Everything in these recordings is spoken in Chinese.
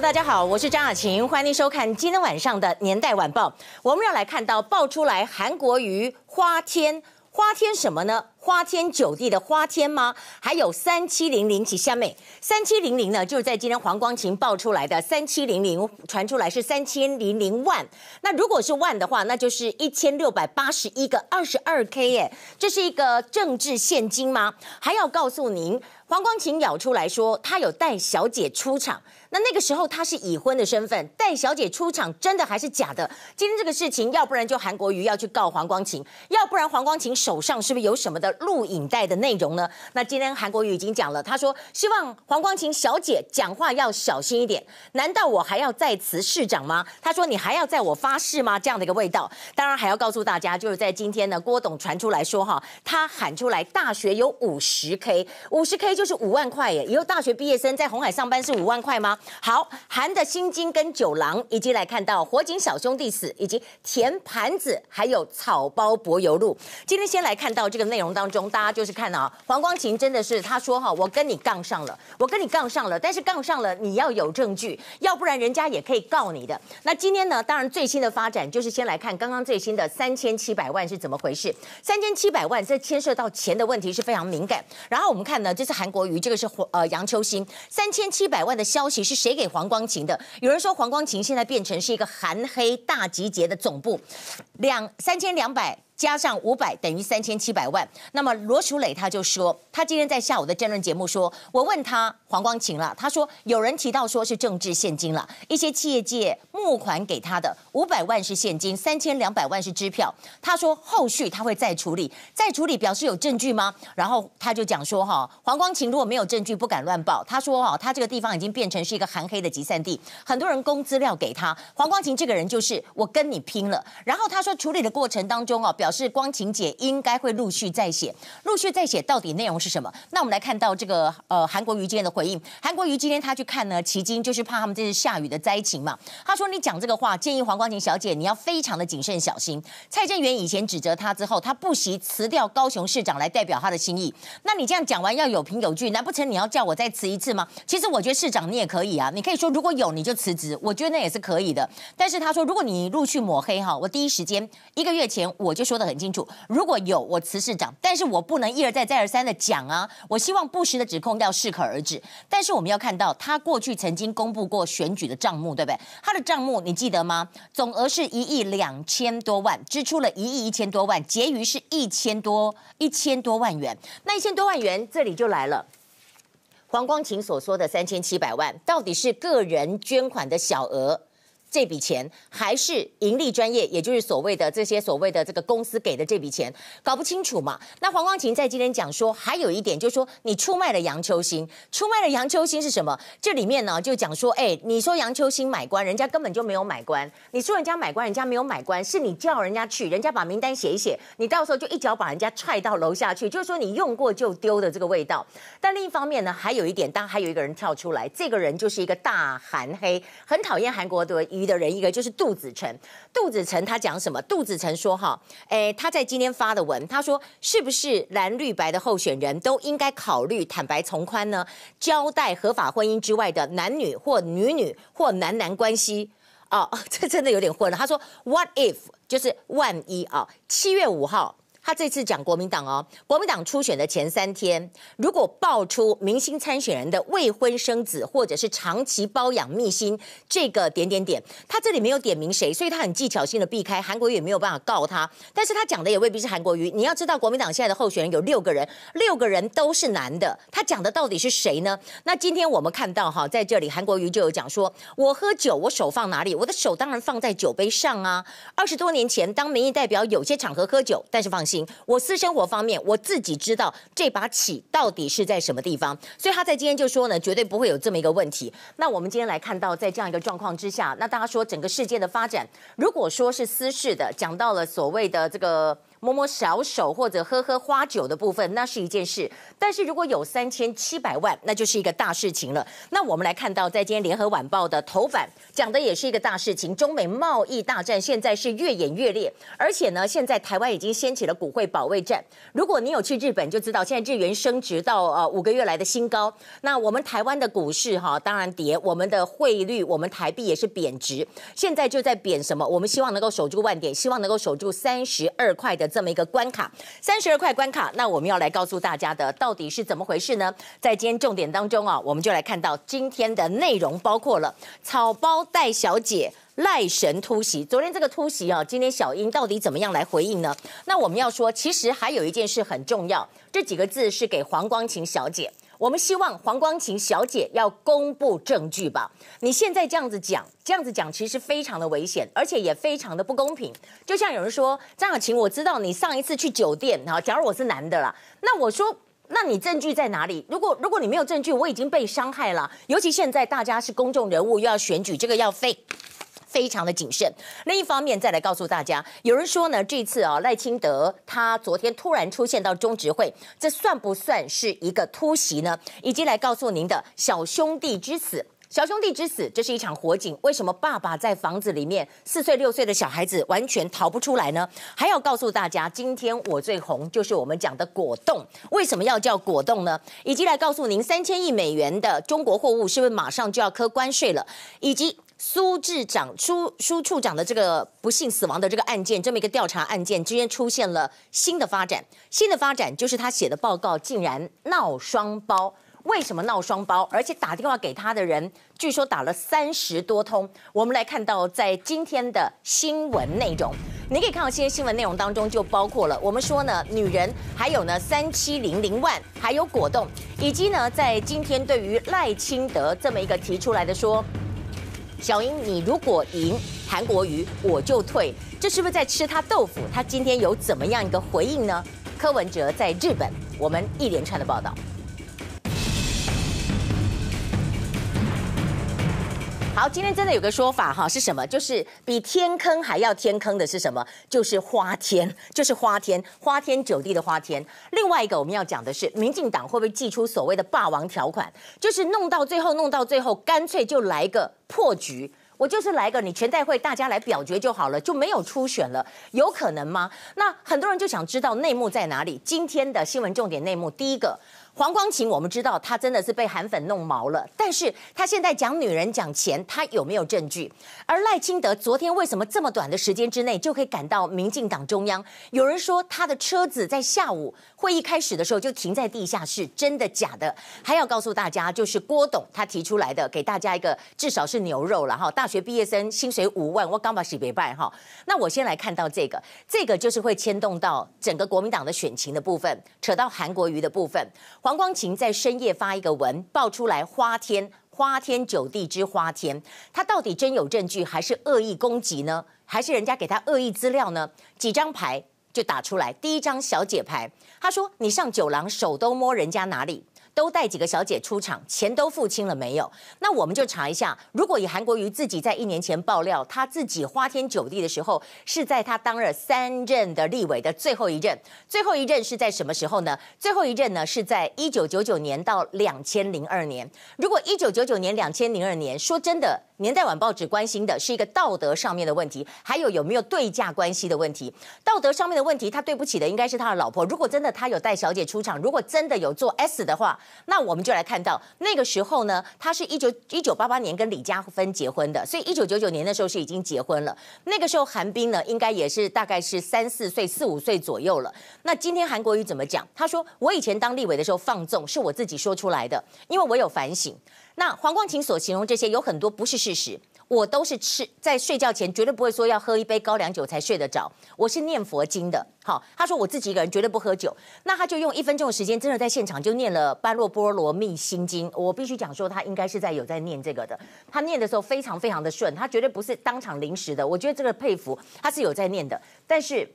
大家好，我是张雅琴，欢迎收看今天晚上的年代晚报。我们要来看到爆出来韩国瑜花天。花天什么呢？花天酒地的花天吗？还有三七零零起下面，三七零零呢，就是在今天黄光芹爆出来的三七零零传出来是三千零零万。那如果是万的话，那就是一千六百八十一个二十二 K 耶，这是一个政治现金吗？还要告诉您，黄光芹咬出来说他有带小姐出场。那那个时候他是已婚的身份，带小姐出场真的还是假的？今天这个事情，要不然就韩国瑜要去告黄光芹，要不然黄光芹手上是不是有什么的录影带的内容呢？那今天韩国瑜已经讲了，他说希望黄光芹小姐讲话要小心一点。难道我还要再辞市长吗？他说你还要在我发誓吗？这样的一个味道。当然还要告诉大家，就是在今天呢，郭董传出来说哈，他喊出来大学有五十 K，五十 K 就是五万块耶。以后大学毕业生在红海上班是五万块吗？好，韩的薪金跟九郎，以及来看到火警小兄弟死，以及甜盘子，还有草包柏油路。今天先来看到这个内容的当中，大家就是看啊，黄光芹真的是他说哈，我跟你杠上了，我跟你杠上了，但是杠上了你要有证据，要不然人家也可以告你的。那今天呢，当然最新的发展就是先来看刚刚最新的三千七百万是怎么回事。三千七百万这牵涉到钱的问题是非常敏感。然后我们看呢，这是韩国瑜，这个是呃杨秋兴，三千七百万的消息是谁给黄光芹的？有人说黄光芹现在变成是一个韩黑大集结的总部，两三千两百。加上五百等于三千七百万。那么罗淑蕾他就说，他今天在下午的政论节目说，我问他黄光芹了，他说有人提到说是政治现金了，一些企业界募款给他的五百万是现金，三千两百万是支票。他说后续他会再处理，再处理表示有证据吗？然后他就讲说哈，黄光芹如果没有证据不敢乱报。他说哈，他这个地方已经变成是一个含黑的集散地，很多人供资料给他。黄光芹这个人就是我跟你拼了。然后他说处理的过程当中啊，表是光晴姐应该会陆续再写，陆续再写，到底内容是什么？那我们来看到这个呃韩国瑜今天的回应。韩国瑜今天他去看呢，旗津就是怕他们这是下雨的灾情嘛。他说你讲这个话，建议黄光晴小姐你要非常的谨慎小心。蔡正元以前指责他之后，他不惜辞掉高雄市长来代表他的心意。那你这样讲完要有凭有据，难不成你要叫我再辞一次吗？其实我觉得市长你也可以啊，你可以说如果有你就辞职，我觉得那也是可以的。但是他说如果你陆续抹黑哈，我第一时间一个月前我就说得很清楚。如果有我辞市长，但是我不能一而再再而三的讲啊！我希望不实的指控要适可而止。但是我们要看到，他过去曾经公布过选举的账目，对不对？他的账目你记得吗？总额是一亿两千多万，支出了一亿一千多万，结余是一千多一千多万元。那一千多万元，这里就来了。黄光芹所说的三千七百万，到底是个人捐款的小额？这笔钱还是盈利专业，也就是所谓的这些所谓的这个公司给的这笔钱，搞不清楚嘛？那黄光芹在今天讲说，还有一点就是说，你出卖了杨秋兴，出卖了杨秋兴是什么？这里面呢就讲说，哎，你说杨秋兴买官，人家根本就没有买官，你说人家买官，人家没有买官，是你叫人家去，人家把名单写一写，你到时候就一脚把人家踹到楼下去，就是说你用过就丢的这个味道。但另一方面呢，还有一点，当还有一个人跳出来，这个人就是一个大韩黑，很讨厌韩国的。鱼的人一个就是杜子成，杜子成他讲什么？杜子成说哈，诶，他在今天发的文，他说是不是蓝绿白的候选人都应该考虑坦白从宽呢？交代合法婚姻之外的男女或女女或男男关系哦，这真的有点混了。他说 What if 就是万一啊？七月五号。他这次讲国民党哦，国民党初选的前三天，如果爆出明星参选人的未婚生子或者是长期包养秘辛，这个点点点，他这里没有点名谁，所以他很技巧性的避开韩国瑜也没有办法告他，但是他讲的也未必是韩国瑜。你要知道，国民党现在的候选人有六个人，六个人都是男的，他讲的到底是谁呢？那今天我们看到哈，在这里韩国瑜就有讲说，我喝酒，我手放哪里？我的手当然放在酒杯上啊。二十多年前当民意代表，有些场合喝酒，但是放心。我私生活方面，我自己知道这把起到底是在什么地方，所以他在今天就说呢，绝对不会有这么一个问题。那我们今天来看到，在这样一个状况之下，那大家说整个事件的发展，如果说是私事的，讲到了所谓的这个。摸摸小手或者喝喝花酒的部分，那是一件事。但是如果有三千七百万，那就是一个大事情了。那我们来看到，在今天联合晚报的头版讲的也是一个大事情，中美贸易大战现在是越演越烈，而且呢，现在台湾已经掀起了股汇保卫战。如果你有去日本，就知道现在日元升值到呃五个月来的新高。那我们台湾的股市哈，当然跌，我们的汇率，我们台币也是贬值。现在就在贬什么？我们希望能够守住万点，希望能够守住三十二块的这么一个关卡。三十二块关卡，那我们要来告诉大家的到底是怎么回事呢？在今天重点当中啊，我们就来看到今天的内容，包括了草包戴小姐赖神突袭。昨天这个突袭啊，今天小英到底怎么样来回应呢？那我们要说，其实还有一件事很重要，这几个字是给黄光琴小姐。我们希望黄光芹小姐要公布证据吧。你现在这样子讲，这样子讲其实非常的危险，而且也非常的不公平。就像有人说，张雅琴，我知道你上一次去酒店，哈，假如我是男的啦，那我说，那你证据在哪里？如果如果你没有证据，我已经被伤害了。尤其现在大家是公众人物，又要选举，这个要废。非常的谨慎。另一方面，再来告诉大家，有人说呢，这次啊赖清德他昨天突然出现到中执会，这算不算是一个突袭呢？以及来告诉您的小兄弟之死，小兄弟之死，这是一场火警。为什么爸爸在房子里面，四岁六岁的小孩子完全逃不出来呢？还要告诉大家，今天我最红就是我们讲的果冻，为什么要叫果冻呢？以及来告诉您，三千亿美元的中国货物是不是马上就要课关税了？以及。苏志长、苏苏处长的这个不幸死亡的这个案件，这么一个调查案件，之间出现了新的发展。新的发展就是他写的报告竟然闹双胞。为什么闹双胞？而且打电话给他的人，据说打了三十多通。我们来看到在今天的新闻内容，你可以看到今天新闻内容当中就包括了我们说呢，女人，还有呢三七零零万，还有果冻，以及呢在今天对于赖清德这么一个提出来的说。小英，你如果赢韩国瑜，我就退。这是不是在吃他豆腐？他今天有怎么样一个回应呢？柯文哲在日本，我们一连串的报道。好，今天真的有个说法哈，是什么？就是比天坑还要天坑的是什么？就是花天，就是花天，花天酒地的花天。另外一个我们要讲的是，民进党会不会祭出所谓的霸王条款？就是弄到最后，弄到最后，干脆就来个破局。我就是来个你全代会大家来表决就好了，就没有初选了，有可能吗？那很多人就想知道内幕在哪里。今天的新闻重点内幕，第一个。黄光芹，我们知道他真的是被韩粉弄毛了，但是他现在讲女人讲钱，他有没有证据？而赖清德昨天为什么这么短的时间之内就可以赶到民进党中央？有人说他的车子在下午会议开始的时候就停在地下室，真的假的？还要告诉大家，就是郭董他提出来的，给大家一个至少是牛肉了哈。大学毕业生薪水五万，我刚把洗别拜哈。那我先来看到这个，这个就是会牵动到整个国民党的选情的部分，扯到韩国瑜的部分。黄光琴在深夜发一个文，爆出来花天花天酒地之花天，他到底真有证据，还是恶意攻击呢？还是人家给他恶意资料呢？几张牌就打出来，第一张小姐牌，他说：“你上酒廊手都摸人家哪里？”都带几个小姐出场，钱都付清了没有？那我们就查一下，如果以韩国瑜自己在一年前爆料，他自己花天酒地的时候，是在他当了三任的立委的最后一任，最后一任是在什么时候呢？最后一任呢是在一九九九年到两千零二年。如果一九九九年、两千零二年，说真的。年代晚报只关心的是一个道德上面的问题，还有有没有对价关系的问题。道德上面的问题，他对不起的应该是他的老婆。如果真的他有带小姐出场，如果真的有做 S 的话，那我们就来看到那个时候呢，他是一九一九八八年跟李嘉芬结婚的，所以一九九九年的时候是已经结婚了。那个时候韩冰呢，应该也是大概是三四岁、四五岁左右了。那今天韩国瑜怎么讲？他说：“我以前当立委的时候放纵，是我自己说出来的，因为我有反省。”那黄光芹所形容这些有很多不是事实，我都是吃在睡觉前绝对不会说要喝一杯高粱酒才睡得着，我是念佛经的。好，他说我自己一个人绝对不喝酒，那他就用一分钟的时间，真的在现场就念了《般若波罗蜜心经》。我必须讲说，他应该是在有在念这个的，他念的时候非常非常的顺，他绝对不是当场临时的。我觉得这个佩服，他是有在念的，但是。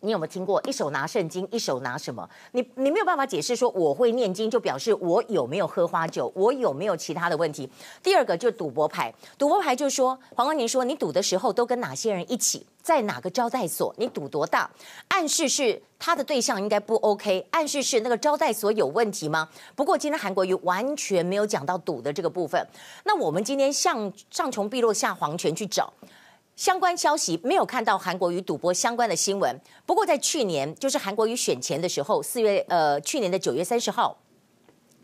你有没有听过一手拿圣经，一手拿什么？你你没有办法解释说我会念经，就表示我有没有喝花酒，我有没有其他的问题？第二个就是赌博牌，赌博牌就是说黄光芹说你赌的时候都跟哪些人一起，在哪个招待所，你赌多大？暗示是他的对象应该不 OK，暗示是那个招待所有问题吗？不过今天韩国瑜完全没有讲到赌的这个部分。那我们今天上上穷碧落下黄泉去找。相关消息没有看到韩国瑜赌博相关的新闻。不过在去年，就是韩国瑜选前的时候，四月呃，去年的九月三十号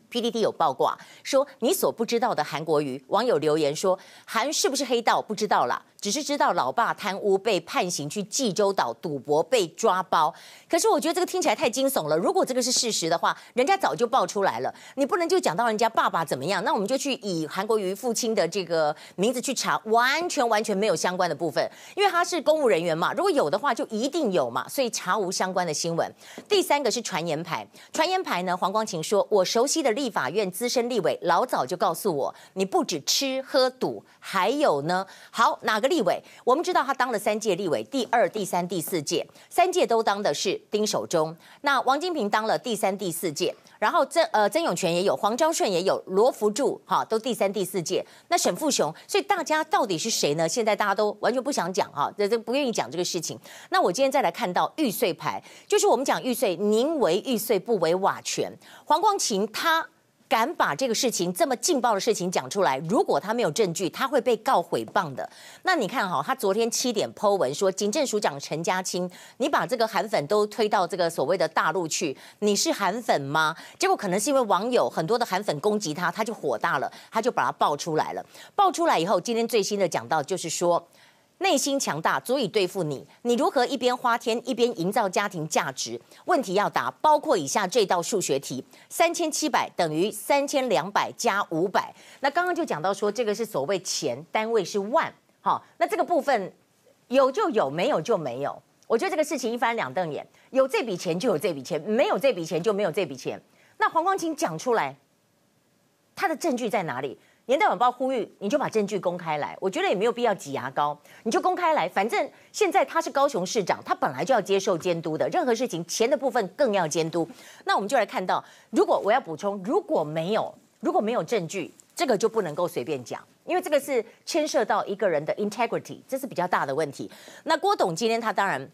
，P D D 有曝光说你所不知道的韩国瑜，网友留言说韩是不是黑道不知道了。只是知道老爸贪污被判刑去济州岛赌博被抓包，可是我觉得这个听起来太惊悚了。如果这个是事实的话，人家早就爆出来了。你不能就讲到人家爸爸怎么样，那我们就去以韩国瑜父亲的这个名字去查，完全完全没有相关的部分，因为他是公务人员嘛。如果有的话，就一定有嘛，所以查无相关的新闻。第三个是传言牌，传言牌呢，黄光芹说，我熟悉的立法院资深立委老早就告诉我，你不止吃喝赌，还有呢，好哪个？立委，我们知道他当了三届立委，第二、第三、第四届，三届都当的是丁守中。那王金平当了第三、第四届，然后曾呃曾永权也有，黄昭顺也有，罗福柱哈都第三、第四届。那沈富雄，所以大家到底是谁呢？现在大家都完全不想讲哈，这这不愿意讲这个事情。那我今天再来看到玉碎牌，就是我们讲玉碎，宁为玉碎，不为瓦全。黄光芹他。敢把这个事情这么劲爆的事情讲出来，如果他没有证据，他会被告诽谤的。那你看哈，他昨天七点 po 文说，警政署长陈家青，你把这个韩粉都推到这个所谓的大陆去，你是韩粉吗？结果可能是因为网友很多的韩粉攻击他，他就火大了，他就把他爆出来了。爆出来以后，今天最新的讲到就是说。内心强大足以对付你，你如何一边花天一边营造家庭价值？问题要答，包括以下这道数学题：三千七百等于三千两百加五百。那刚刚就讲到说，这个是所谓钱，单位是万。好，那这个部分有就有，没有就没有。我觉得这个事情一翻两瞪眼，有这笔钱就有这笔钱，没有这笔钱就没有这笔钱。那黄光芹讲出来，他的证据在哪里？年代晚报呼吁，你就把证据公开来。我觉得也没有必要挤牙膏，你就公开来。反正现在他是高雄市长，他本来就要接受监督的。任何事情，钱的部分更要监督。那我们就来看到，如果我要补充，如果没有，如果没有证据，这个就不能够随便讲，因为这个是牵涉到一个人的 integrity，这是比较大的问题。那郭董今天他当然，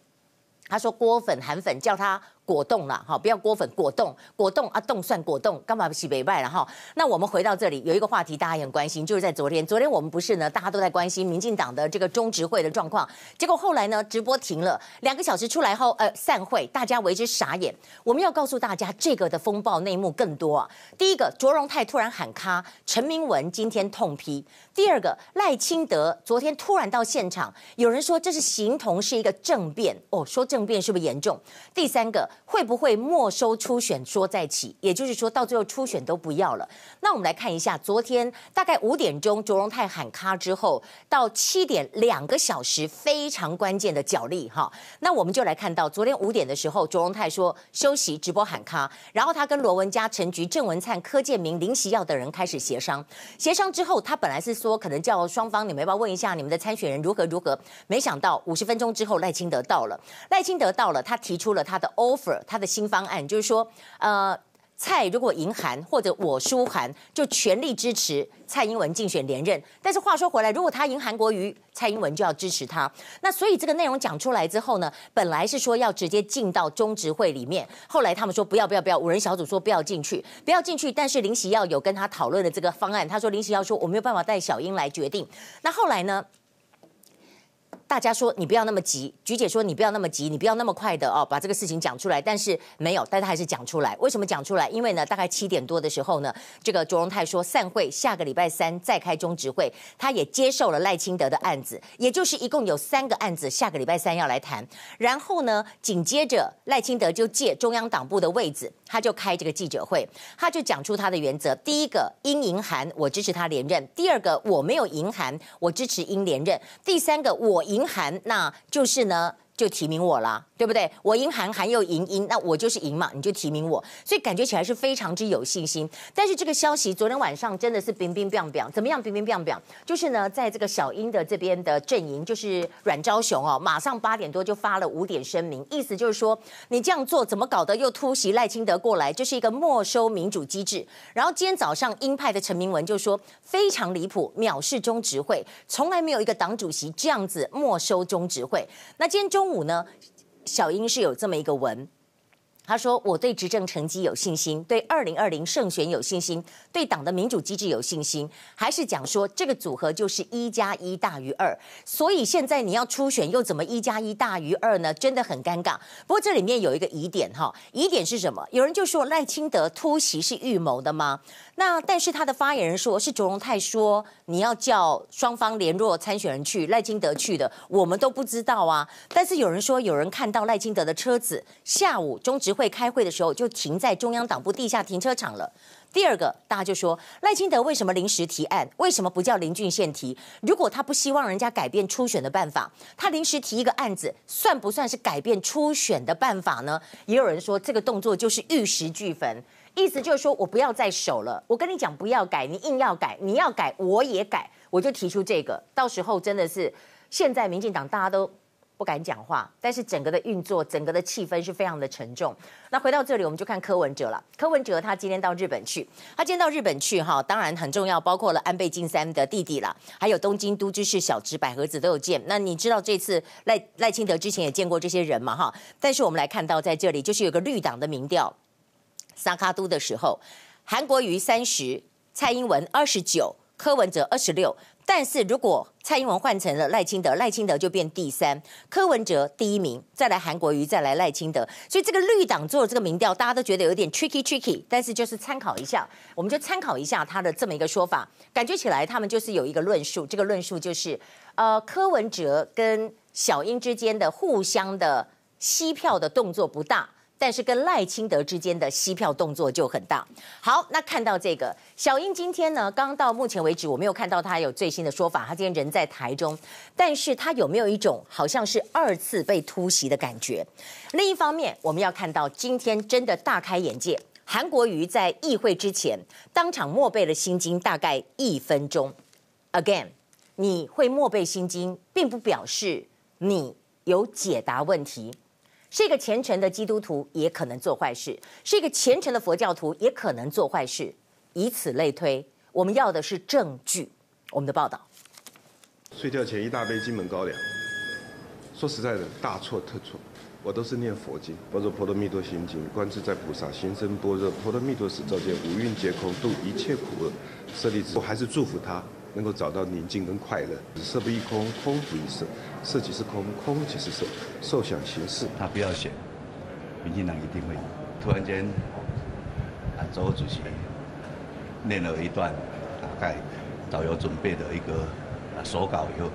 他说郭粉韩粉叫他。果冻了哈，不要郭粉，果冻，果冻啊，冻算果冻，干嘛不洗北拜了哈？那我们回到这里，有一个话题大家也很关心，就是在昨天，昨天我们不是呢，大家都在关心民进党的这个中执会的状况，结果后来呢，直播停了两个小时出来后，呃，散会，大家为之傻眼。我们要告诉大家，这个的风暴内幕更多啊。第一个，卓荣泰突然喊卡，陈明文今天痛批；第二个，赖清德昨天突然到现场，有人说这是形同是一个政变哦，说政变是不是严重？第三个。会不会没收初选说再起？也就是说到最后初选都不要了。那我们来看一下，昨天大概五点钟卓荣泰喊卡之后，到七点两个小时非常关键的角力哈。那我们就来看到昨天五点的时候，卓荣泰说休息直播喊卡，然后他跟罗文嘉、陈菊、郑文灿、柯建铭、林锡耀等人开始协商。协商之后，他本来是说可能叫双方你们要不要问一下你们的参选人如何如何，没想到五十分钟之后赖清德到了，赖清德到了，他提出了他的 offer。他的新方案就是说，呃，蔡如果赢韩或者我输韩，就全力支持蔡英文竞选连任。但是话说回来，如果他赢韩国瑜，蔡英文就要支持他。那所以这个内容讲出来之后呢，本来是说要直接进到中执会里面，后来他们说不要不要不要，五人小组说不要进去，不要进去。但是林锡耀有跟他讨论的这个方案，他说林锡耀说我没有办法带小英来决定。那后来呢？大家说你不要那么急，菊姐说你不要那么急，你不要那么快的哦，把这个事情讲出来。但是没有，但他还是讲出来。为什么讲出来？因为呢，大概七点多的时候呢，这个卓荣泰说散会，下个礼拜三再开中执会，他也接受了赖清德的案子，也就是一共有三个案子，下个礼拜三要来谈。然后呢，紧接着赖清德就借中央党部的位置，他就开这个记者会，他就讲出他的原则：第一个，英银韩，我支持他连任；第二个，我没有银韩，我支持英连任；第三个，我赢。银函，那就是呢，就提名我啦，对不对？我赢韩，韩又赢英，那我就是赢嘛，你就提名我，所以感觉起来是非常之有信心。但是这个消息昨天晚上真的是冰冰冰冰，怎么样？冰冰冰冰，就是呢，在这个小英的这边的阵营，就是阮昭雄哦，马上八点多就发了五点声明，意思就是说，你这样做怎么搞得又突袭赖清德过来，就是一个没收民主机制。然后今天早上鹰派的陈明文就说非常离谱，藐视中执会，从来没有一个党主席这样子没收中执会。那今天中午呢，小英是有这么一个文。他说：“我对执政成绩有信心，对二零二零胜选有信心，对党的民主机制有信心，还是讲说这个组合就是一加一大于二。所以现在你要初选，又怎么一加一大于二呢？真的很尴尬。不过这里面有一个疑点哈，疑点是什么？有人就说赖清德突袭是预谋的吗？那但是他的发言人说是卓荣泰说你要叫双方联络参选人去，赖清德去的，我们都不知道啊。但是有人说有人看到赖清德的车子下午中执。”会开会的时候就停在中央党部地下停车场了。第二个，大家就说赖清德为什么临时提案？为什么不叫林俊宪提？如果他不希望人家改变初选的办法，他临时提一个案子，算不算是改变初选的办法呢？也有人说这个动作就是玉石俱焚，意思就是说我不要再守了。我跟你讲不要改，你硬要改，你要改我也改，我就提出这个。到时候真的是现在民进党大家都。不敢讲话，但是整个的运作，整个的气氛是非常的沉重。那回到这里，我们就看柯文哲了。柯文哲他今天到日本去，他今天到日本去哈，当然很重要，包括了安倍晋三的弟弟啦，还有东京都知事小池百合子都有见。那你知道这次赖赖清德之前也见过这些人嘛哈？但是我们来看到在这里，就是有个绿党的民调，萨卡都的时候，韩国瑜三十，蔡英文二十九，柯文哲二十六。但是如果蔡英文换成了赖清德，赖清德就变第三，柯文哲第一名，再来韩国瑜，再来赖清德。所以这个绿党做的这个民调，大家都觉得有点 tricky tricky，但是就是参考一下，我们就参考一下他的这么一个说法，感觉起来他们就是有一个论述，这个论述就是，呃，柯文哲跟小英之间的互相的吸票的动作不大。但是跟赖清德之间的吸票动作就很大。好，那看到这个小英今天呢，刚到目前为止我没有看到他有最新的说法。他今天人在台中，但是他有没有一种好像是二次被突袭的感觉？另一方面，我们要看到今天真的大开眼界。韩国瑜在议会之前当场默背了心经，大概一分钟。Again，你会默背心经，并不表示你有解答问题。是一个虔诚的基督徒，也可能做坏事；是一个虔诚的佛教徒，也可能做坏事。以此类推，我们要的是证据。我们的报道：睡觉前一大杯金门高粱，说实在的，大错特错。我都是念佛经，般若波罗蜜多心经，观自在菩萨行深般若波罗蜜多时，照见五蕴皆空，度一切苦厄。舍利子，我还是祝福他。能够找到宁静跟快乐。色不异空，空不异色，色即是空，空即是色，受想行识。他不要选，民进党一定会赢。突然间，啊，周主席念了一段大概早有准备的一个啊手稿以后，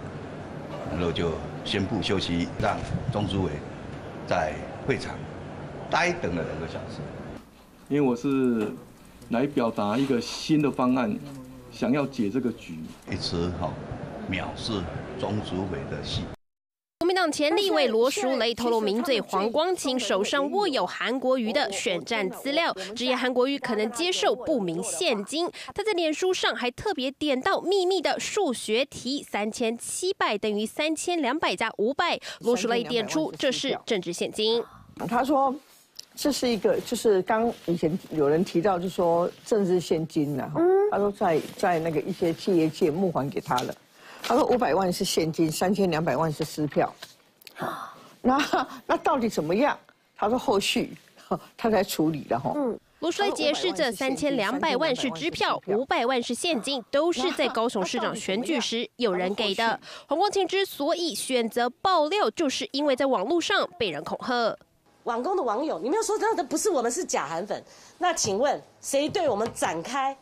然后就宣布休息，让中主委在会场呆等了两个小时。因为我是来表达一个新的方案。想要解这个局，一直好藐视中主委的戏。国民党前立委罗淑蕾透露，名嘴黄光芹手上握有韩国瑜的选战资料，直言韩国瑜可能接受不明现金。他在脸书上还特别点到秘密的数学题，三千七百等于三千两百加五百。罗淑蕾点出这是政治现金。他说。这是一个，就是刚以前有人提到，就说政治现金了哈。他说在在那个一些企业界募还给他了。他说五百万是现金，三千两百万是支票。那那到底怎么样？他说后续 他在处理的哈。罗淑蕾解释，这三千两百万是支票，五百万是现金，都是在高雄市长选举时有人给的。黄光庆之所以选择爆料，就是因为在网络上被人恐吓。网工的网友，你们要说真的不是我们是假韩粉，那请问谁对我们展开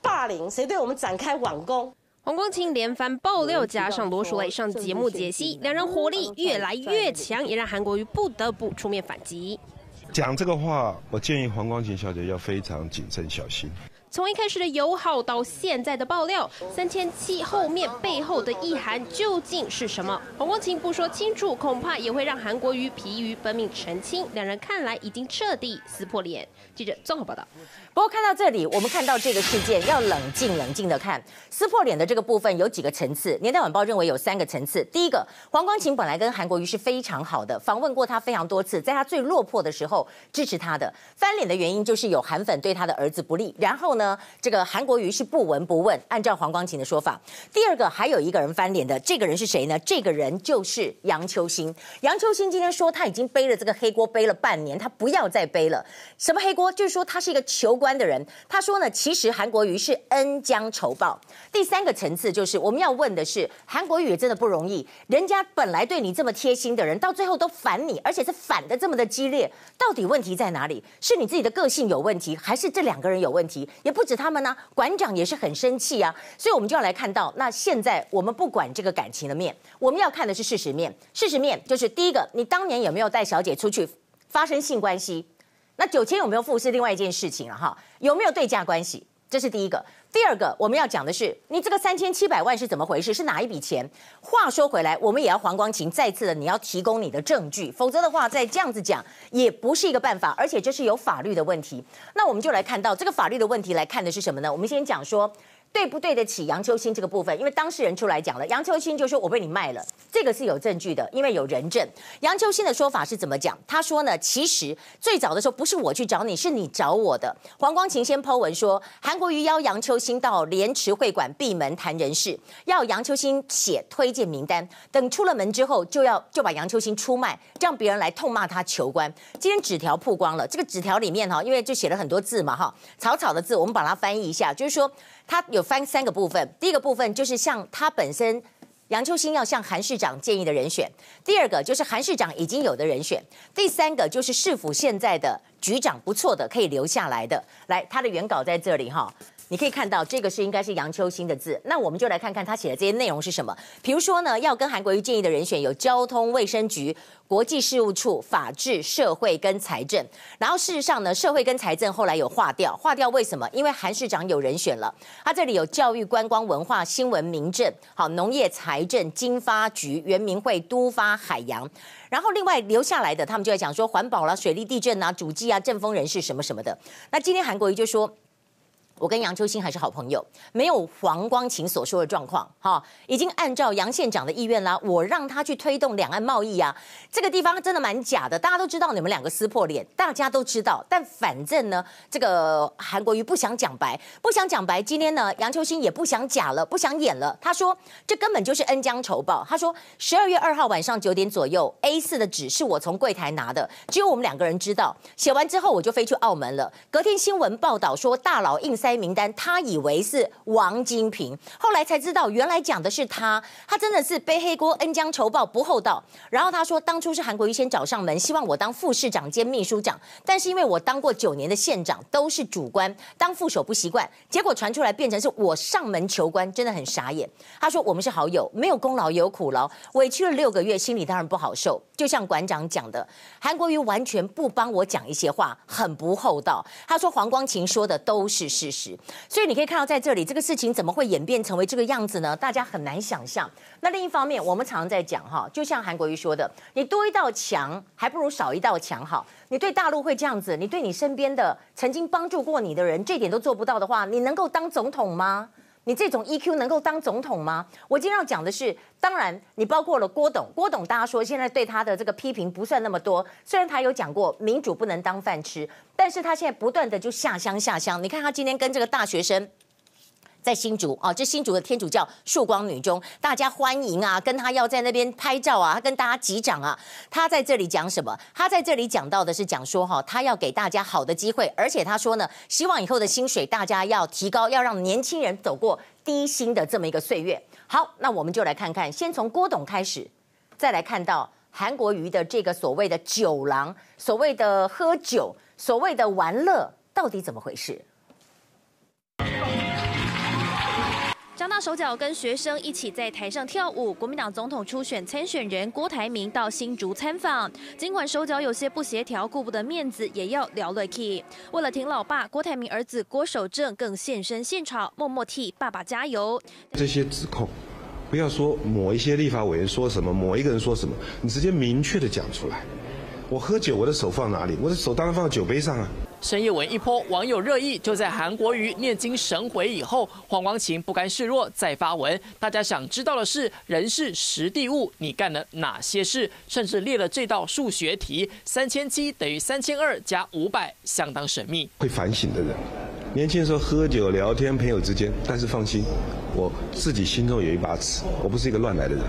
霸凌？谁对我们展开网攻？黄光芹连番爆料，加上罗淑蕾上节目解析，两人火力越来越强，也让韩国瑜不得不出面反击。讲这个话，我建议黄光琴小姐要非常谨慎小心。从一开始的友好到现在的爆料，三千七后面背后的意涵究竟是什么？黄光芹不说清楚，恐怕也会让韩国瑜疲于奔命澄清。两人看来已经彻底撕破脸。记者综合报道。不过看到这里，我们看到这个事件要冷静冷静的看，撕破脸的这个部分有几个层次。年代晚报认为有三个层次。第一个，黄光芹本来跟韩国瑜是非常好的，访问过他非常多次，在他最落魄的时候支持他的。翻脸的原因就是有韩粉对他的儿子不利，然后呢？这个韩国瑜是不闻不问，按照黄光芹的说法。第二个还有一个人翻脸的，这个人是谁呢？这个人就是杨秋兴。杨秋兴今天说他已经背了这个黑锅背了半年，他不要再背了。什么黑锅？就是说他是一个求官的人。他说呢，其实韩国瑜是恩将仇报。第三个层次就是我们要问的是，韩国瑜也真的不容易，人家本来对你这么贴心的人，到最后都反你，而且是反的这么的激烈，到底问题在哪里？是你自己的个性有问题，还是这两个人有问题？也不止他们呢，馆长也是很生气啊，所以我们就要来看到，那现在我们不管这个感情的面，我们要看的是事实面。事实面就是第一个，你当年有没有带小姐出去发生性关系？那九千有没有付是另外一件事情了哈，有没有对价关系？这是第一个。第二个，我们要讲的是，你这个三千七百万是怎么回事？是哪一笔钱？话说回来，我们也要黄光琴再次的，你要提供你的证据，否则的话，再这样子讲也不是一个办法，而且这是有法律的问题。那我们就来看到这个法律的问题，来看的是什么呢？我们先讲说。对不对得起杨秋兴这个部分？因为当事人出来讲了，杨秋兴就说：“我被你卖了。”这个是有证据的，因为有人证。杨秋兴的说法是怎么讲？他说呢，其实最早的时候不是我去找你，是你找我的。黄光芹先抛文说，韩国瑜邀杨秋兴到莲池会馆闭门谈人事，要杨秋兴写推荐名单。等出了门之后，就要就把杨秋兴出卖，让别人来痛骂他求官。今天纸条曝光了，这个纸条里面哈，因为就写了很多字嘛哈，草草的字，我们把它翻译一下，就是说。他有分三个部分，第一个部分就是像他本身杨秋兴要向韩市长建议的人选，第二个就是韩市长已经有的人选，第三个就是市府现在的局长不错的可以留下来的。来，他的原稿在这里哈。你可以看到，这个是应该是杨秋兴的字。那我们就来看看他写的这些内容是什么。比如说呢，要跟韩国瑜建议的人选有交通卫生局、国际事务处、法制、社会跟财政。然后事实上呢，社会跟财政后来有划掉，划掉为什么？因为韩市长有人选了。他这里有教育、观光、文化、新闻、民政，好，农业、财政、经发局、原民会、都发、海洋。然后另外留下来的，他们就在讲说环保啦、水利、地震啊、主计啊、政风人士什么什么的。那今天韩国瑜就说。我跟杨秋兴还是好朋友，没有黄光芹所说的状况，哈，已经按照杨县长的意愿啦，我让他去推动两岸贸易啊，这个地方真的蛮假的，大家都知道你们两个撕破脸，大家都知道，但反正呢，这个韩国瑜不想讲白，不想讲白，今天呢，杨秋兴也不想假了，不想演了，他说这根本就是恩将仇报，他说十二月二号晚上九点左右，A 四的纸是我从柜台拿的，只有我们两个人知道，写完之后我就飞去澳门了，隔天新闻报道说大佬印。该名单，他以为是王金平，后来才知道原来讲的是他，他真的是背黑锅，恩将仇报不厚道。然后他说，当初是韩国瑜先找上门，希望我当副市长兼秘书长，但是因为我当过九年的县长，都是主官，当副手不习惯，结果传出来变成是我上门求官，真的很傻眼。他说我们是好友，没有功劳也有苦劳，委屈了六个月，心里当然不好受。就像馆长讲的，韩国瑜完全不帮我讲一些话，很不厚道。他说黄光芹说的都是事实。所以你可以看到，在这里这个事情怎么会演变成为这个样子呢？大家很难想象。那另一方面，我们常常在讲哈，就像韩国瑜说的，你多一道墙，还不如少一道墙好。你对大陆会这样子，你对你身边的曾经帮助过你的人，这点都做不到的话，你能够当总统吗？你这种 EQ 能够当总统吗？我今天要讲的是，当然你包括了郭董，郭董大家说现在对他的这个批评不算那么多，虽然他有讲过民主不能当饭吃，但是他现在不断的就下乡下乡。你看他今天跟这个大学生。在新竹啊，这新竹的天主教曙光女中，大家欢迎啊，跟他要在那边拍照啊，他跟大家击掌啊。他在这里讲什么？他在这里讲到的是讲说哈，他要给大家好的机会，而且他说呢，希望以后的薪水大家要提高，要让年轻人走过低薪的这么一个岁月。好，那我们就来看看，先从郭董开始，再来看到韩国瑜的这个所谓的酒廊，所谓的喝酒，所谓的玩乐，到底怎么回事？张大手脚跟学生一起在台上跳舞。国民党总统初选参选人郭台铭到新竹参访，尽管手脚有些不协调，顾不得面子，也要聊了 key。为了挺老爸，郭台铭儿子郭守正更现身现场，默默替爸爸加油。这些指控，不要说某一些立法委员说什么，某一个人说什么，你直接明确的讲出来。我喝酒，我的手放哪里？我的手当然放在酒杯上啊。深夜文一波，网友热议。就在韩国瑜念经神回以后，黄光芹不甘示弱，再发文。大家想知道的是，人事实地物，你干了哪些事？甚至列了这道数学题：三千七等于三千二加五百，相当神秘。会反省的人，年轻的时候喝酒聊天，朋友之间。但是放心，我自己心中有一把尺，我不是一个乱来的人。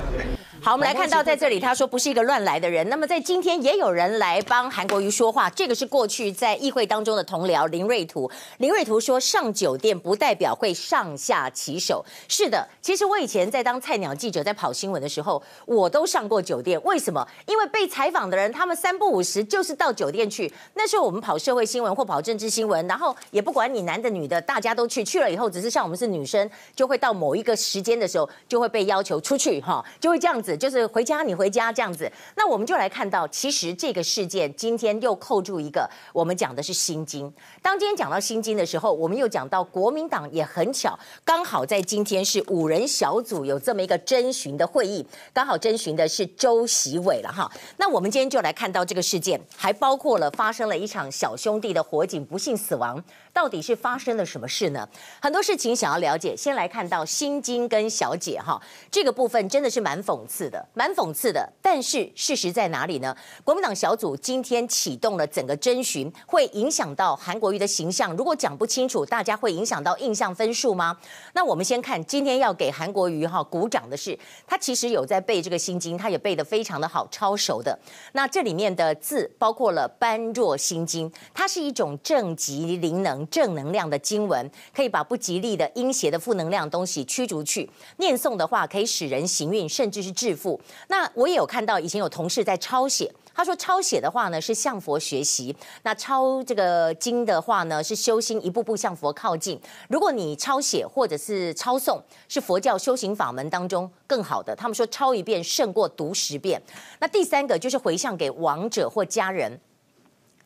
好，我们来看到在这里，他说不是一个乱来的人。那么在今天也有人来帮韩国瑜说话，这个是过去在议会当中的同僚林瑞图。林瑞图说，上酒店不代表会上下其手。是的，其实我以前在当菜鸟记者，在跑新闻的时候，我都上过酒店。为什么？因为被采访的人，他们三不五时就是到酒店去。那时候我们跑社会新闻或跑政治新闻，然后也不管你男的女的，大家都去。去了以后，只是像我们是女生，就会到某一个时间的时候，就会被要求出去，哈，就会这样子。就是回家，你回家这样子，那我们就来看到，其实这个事件今天又扣住一个，我们讲的是心经。当今天讲到心经的时候，我们又讲到国民党也很巧，刚好在今天是五人小组有这么一个征询的会议，刚好征询的是周习伟了哈。那我们今天就来看到这个事件，还包括了发生了一场小兄弟的火警不幸死亡。到底是发生了什么事呢？很多事情想要了解，先来看到心经跟小姐哈这个部分真的是蛮讽刺的，蛮讽刺的。但是事实在哪里呢？国民党小组今天启动了整个征询，会影响到韩国瑜的形象。如果讲不清楚，大家会影响到印象分数吗？那我们先看今天要给韩国瑜哈鼓掌的是，他其实有在背这个心经，他也背得非常的好，超熟的。那这里面的字包括了般若心经，它是一种正极灵能。正能量的经文可以把不吉利的阴邪的负能量东西驱逐去。念诵的话可以使人行运，甚至是致富。那我也有看到以前有同事在抄写，他说抄写的话呢是向佛学习，那抄这个经的话呢是修心，一步步向佛靠近。如果你抄写或者是抄诵，是佛教修行法门当中更好的。他们说抄一遍胜过读十遍。那第三个就是回向给亡者或家人。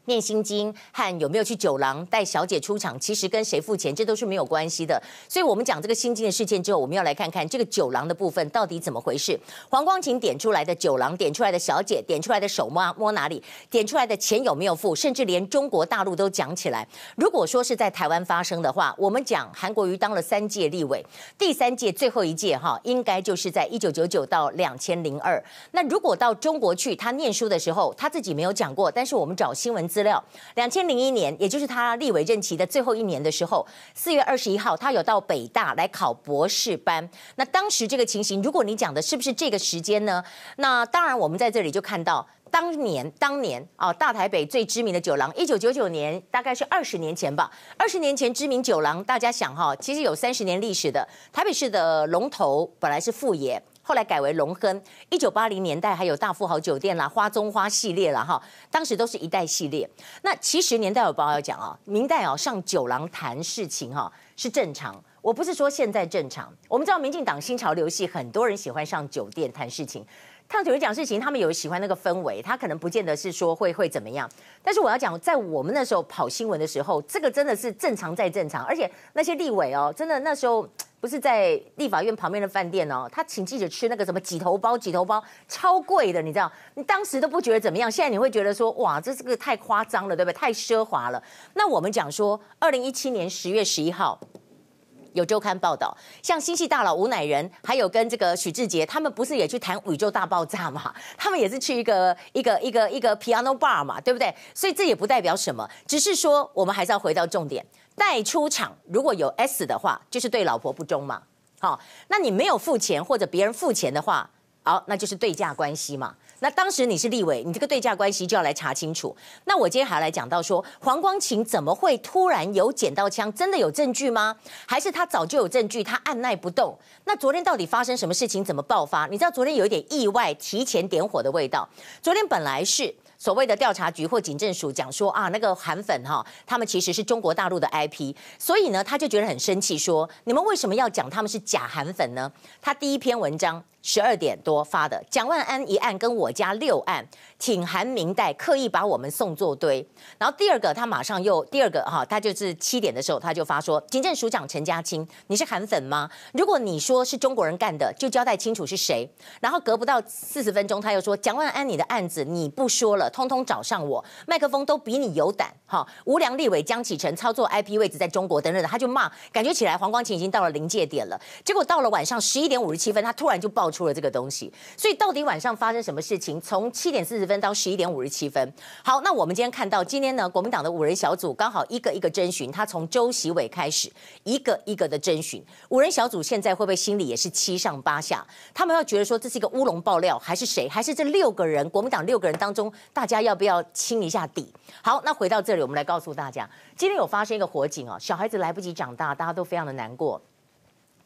念心经和有没有去酒廊带小姐出场，其实跟谁付钱这都是没有关系的。所以，我们讲这个心经的事件之后，我们要来看看这个酒廊的部分到底怎么回事。黄光芹点出来的酒廊，点出来的小姐，点出来的手摸摸哪里，点出来的钱有没有付，甚至连中国大陆都讲起来。如果说是在台湾发生的话，我们讲韩国瑜当了三届立委，第三届最后一届哈，应该就是在一九九九到两千零二。那如果到中国去，他念书的时候，他自己没有讲过，但是我们找新闻。资资料，两千零一年，也就是他立委任期的最后一年的时候，四月二十一号，他有到北大来考博士班。那当时这个情形，如果你讲的是不是这个时间呢？那当然，我们在这里就看到当年，当年啊，大台北最知名的酒廊，一九九九年，大概是二十年前吧。二十年前知名酒廊，大家想哈，其实有三十年历史的台北市的龙头，本来是富爷。后来改为龙亨，一九八零年代还有大富豪酒店啦、花中花系列啦，哈，当时都是一代系列。那其实年代有报要讲啊，明代啊上酒廊谈事情哈是正常，我不是说现在正常。我们知道民进党新潮流系很多人喜欢上酒店谈事情，上酒店讲事情，他们有喜欢那个氛围，他可能不见得是说会会怎么样。但是我要讲，在我们那时候跑新闻的时候，这个真的是正常再正常，而且那些立委哦，真的那时候。不是在立法院旁边的饭店哦，他请记者吃那个什么几头包，几头包超贵的，你知道？你当时都不觉得怎么样，现在你会觉得说，哇，这是个太夸张了，对不对？太奢华了。那我们讲说，二零一七年十月十一号，有周刊报道，像新戏大佬吴乃仁，还有跟这个许志杰，他们不是也去谈宇宙大爆炸嘛？他们也是去一个一个一个一个 piano bar 嘛，对不对？所以这也不代表什么，只是说我们还是要回到重点。带出场如果有 S 的话，就是对老婆不忠嘛。好，那你没有付钱或者别人付钱的话，好，那就是对价关系嘛。那当时你是立委，你这个对价关系就要来查清楚。那我今天还要来讲到说，黄光芹怎么会突然有捡到枪？真的有证据吗？还是他早就有证据，他按捺不动？那昨天到底发生什么事情？怎么爆发？你知道昨天有一点意外，提前点火的味道。昨天本来是。所谓的调查局或警政署讲说啊，那个韩粉哈，他们其实是中国大陆的 IP，所以呢，他就觉得很生气，说你们为什么要讲他们是假韩粉呢？他第一篇文章。十二点多发的蒋万安一案跟我家六案，挺韩明代，刻意把我们送作堆。然后第二个他马上又第二个哈，他就是七点的时候他就发说，警政署长陈家钦，你是韩粉吗？如果你说是中国人干的，就交代清楚是谁。然后隔不到四十分钟，他又说蒋万安你的案子你不说了，通通找上我，麦克风都比你有胆哈。无良立委江启臣操作 IP 位置在中国等等的，他就骂，感觉起来黄光芹已经到了临界点了。结果到了晚上十一点五十七分，他突然就爆。出了这个东西，所以到底晚上发生什么事情？从七点四十分到十一点五十七分。好，那我们今天看到，今天呢，国民党的五人小组刚好一个一个征询，他从周习伟开始，一个一个的征询。五人小组现在会不会心里也是七上八下？他们要觉得说这是一个乌龙爆料，还是谁？还是这六个人？国民党六个人当中，大家要不要清一下底？好，那回到这里，我们来告诉大家，今天有发生一个火警哦，小孩子来不及长大，大家都非常的难过。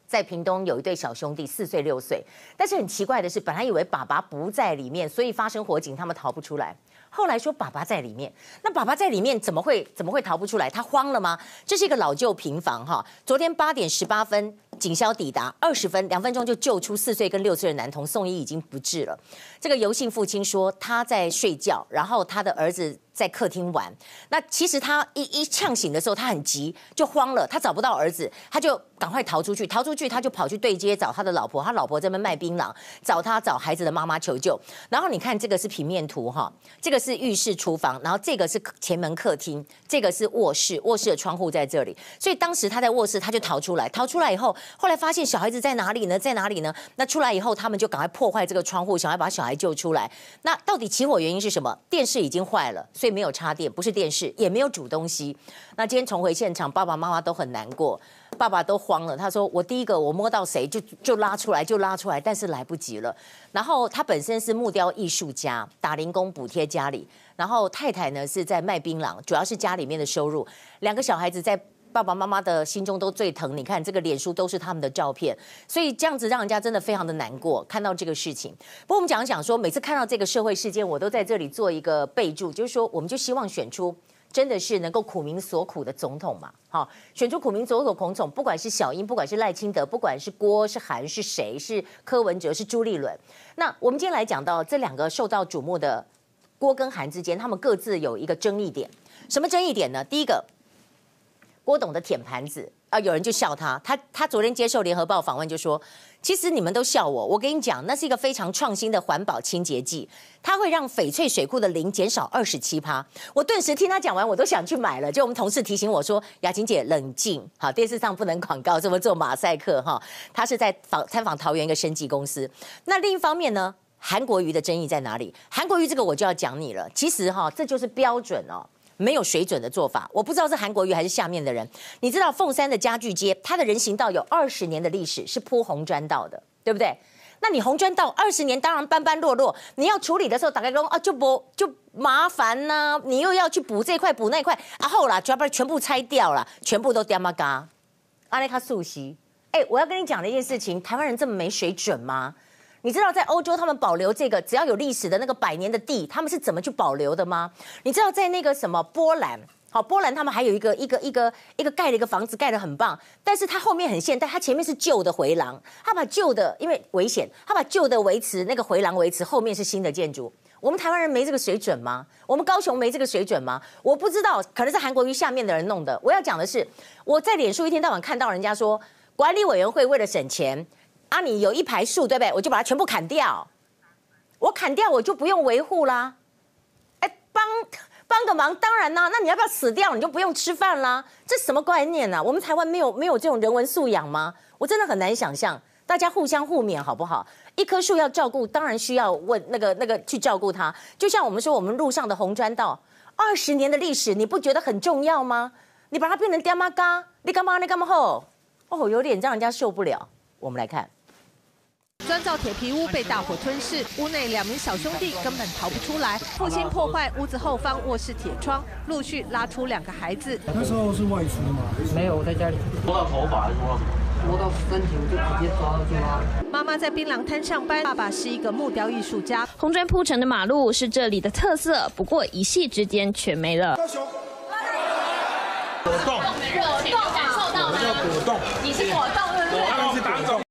在屏东有一对小兄弟，四岁六岁，但是很奇怪的是，本来以为爸爸不在里面，所以发生火警，他们逃不出来。后来说爸爸在里面，那爸爸在里面怎么会怎么会逃不出来？他慌了吗？这是一个老旧平房哈。昨天八点十八分，警消抵达，二十分两分钟就救出四岁跟六岁的男童，送医已经不治了。这个游姓父亲说他在睡觉，然后他的儿子。在客厅玩，那其实他一一呛醒的时候，他很急，就慌了，他找不到儿子，他就赶快逃出去，逃出去他就跑去对街找他的老婆，他老婆在那边卖槟榔，找他找孩子的妈妈求救。然后你看这个是平面图哈，这个是浴室厨房，然后这个是前门客厅，这个是卧室，卧室的窗户在这里，所以当时他在卧室他就逃出来，逃出来以后，后来发现小孩子在哪里呢？在哪里呢？那出来以后，他们就赶快破坏这个窗户，想要把小孩救出来。那到底起火原因是什么？电视已经坏了，没有插电，不是电视，也没有煮东西。那今天重回现场，爸爸妈妈都很难过，爸爸都慌了。他说：“我第一个，我摸到谁就就拉出来，就拉出来，但是来不及了。”然后他本身是木雕艺术家，打零工补贴家里。然后太太呢是在卖槟榔，主要是家里面的收入。两个小孩子在。爸爸妈妈的心中都最疼，你看这个脸书都是他们的照片，所以这样子让人家真的非常的难过。看到这个事情，不过我们讲一讲说，每次看到这个社会事件，我都在这里做一个备注，就是说，我们就希望选出真的是能够苦民所苦的总统嘛。好，选出苦民所苦的总统，不管是小英，不管是赖清德，不管是郭是韩是谁，是柯文哲是朱立伦。那我们今天来讲到这两个受到瞩目的郭跟韩之间，他们各自有一个争议点。什么争议点呢？第一个。郭董的舔盘子啊，有人就笑他。他他昨天接受联合报访问就说：“其实你们都笑我，我跟你讲，那是一个非常创新的环保清洁剂，它会让翡翠水库的磷减少二十七趴。”我顿时听他讲完，我都想去买了。就我们同事提醒我说：“雅琴姐冷静，好，电视上不能广告，这么做马赛克哈。”他是在访参访桃园一个生技公司。那另一方面呢，韩国瑜的争议在哪里？韩国瑜这个我就要讲你了。其实哈，这就是标准哦。没有水准的做法，我不知道是韩国瑜还是下面的人。你知道凤山的家具街，它的人行道有二十年的历史，是铺红砖道的，对不对？那你红砖道二十年，当然斑斑落落。你要处理的时候，打开工啊，就不就麻烦呐、你又要去补这块补那块，啊后啦，就要把全部拆掉了，全部都掉嘛嘎。阿内卡素西，哎，我要跟你讲的一件事情，台湾人这么没水准吗？你知道在欧洲他们保留这个只要有历史的那个百年的地，他们是怎么去保留的吗？你知道在那个什么波兰，好，波兰他们还有一个一个一个一个盖了一个房子盖得很棒，但是它后面很现代，它前面是旧的回廊，他把旧的因为危险，他把旧的维持那个回廊维持，后面是新的建筑。我们台湾人没这个水准吗？我们高雄没这个水准吗？我不知道，可能是韩国瑜下面的人弄的。我要讲的是，我在脸书一天到晚看到人家说管理委员会为了省钱。啊，你有一排树，对不对？我就把它全部砍掉，我砍掉我就不用维护啦。哎，帮帮个忙，当然啦。那你要不要死掉？你就不用吃饭啦。这什么观念啊？我们台湾没有没有这种人文素养吗？我真的很难想象。大家互相互勉好不好？一棵树要照顾，当然需要问那个那个去照顾它。就像我们说，我们路上的红砖道，二十年的历史，你不觉得很重要吗？你把它变成爹妈嘎，你干嘛？你干嘛吼？哦，有点让人家受不了。我们来看。砖造铁皮屋被大火吞噬，屋内两名小兄弟根本逃不出来。父亲破坏屋子后方卧室铁窗，陆续拉出两个孩子。那时候是外出吗？没有，我在家里。摸到头发还是摸到什么？摸到身体，我就直接抓住他。妈妈在槟榔摊上班，爸爸是一个木雕艺术家。红砖铺成的马路是这里的特色，不过一夕之间全没了。果冻，果冻感受到吗？果冻，你是果冻，对不对？是打肿。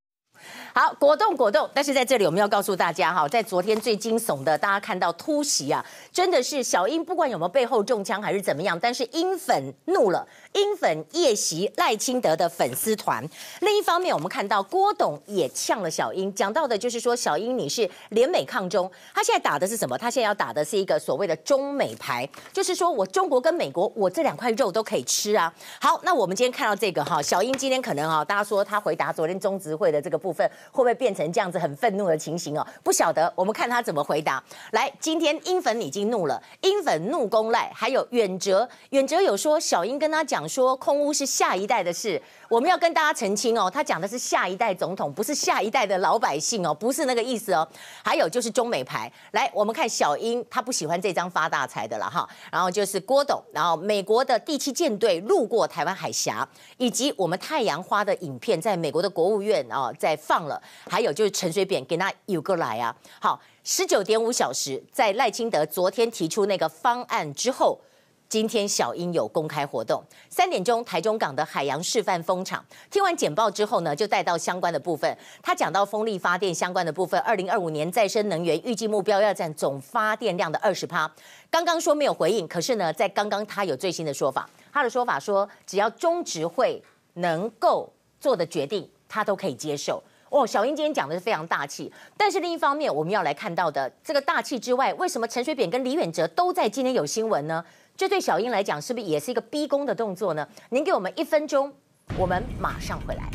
好，果冻果冻，但是在这里我们要告诉大家哈，在昨天最惊悚的，大家看到突袭啊，真的是小英不管有没有背后中枪还是怎么样，但是英粉怒了，英粉夜袭赖清德的粉丝团。另一方面，我们看到郭董也呛了小英，讲到的就是说小英你是联美抗中，他现在打的是什么？他现在要打的是一个所谓的中美牌，就是说我中国跟美国，我这两块肉都可以吃啊。好，那我们今天看到这个哈，小英今天可能哈，大家说他回答昨天中执会的这个部分。会不会变成这样子很愤怒的情形哦？不晓得，我们看他怎么回答。来，今天英粉已经怒了，英粉怒攻赖，还有远哲，远哲有说小英跟他讲说空屋是下一代的事，我们要跟大家澄清哦，他讲的是下一代总统，不是下一代的老百姓哦，不是那个意思哦。还有就是中美牌，来，我们看小英，他不喜欢这张发大财的了哈。然后就是郭董，然后美国的第七舰队路过台湾海峡，以及我们太阳花的影片，在美国的国务院啊在放了。还有就是陈水扁给他有个来啊，好，十九点五小时，在赖清德昨天提出那个方案之后，今天小英有公开活动，三点钟台中港的海洋示范风场，听完简报之后呢，就带到相关的部分，他讲到风力发电相关的部分，二零二五年再生能源预计目标要占总发电量的二十趴，刚刚说没有回应，可是呢，在刚刚他有最新的说法，他的说法说，只要中执会能够做的决定，他都可以接受。哦，小英今天讲的是非常大气，但是另一方面，我们要来看到的这个大气之外，为什么陈水扁跟李远哲都在今天有新闻呢？这对小英来讲，是不是也是一个逼宫的动作呢？您给我们一分钟，我们马上回来。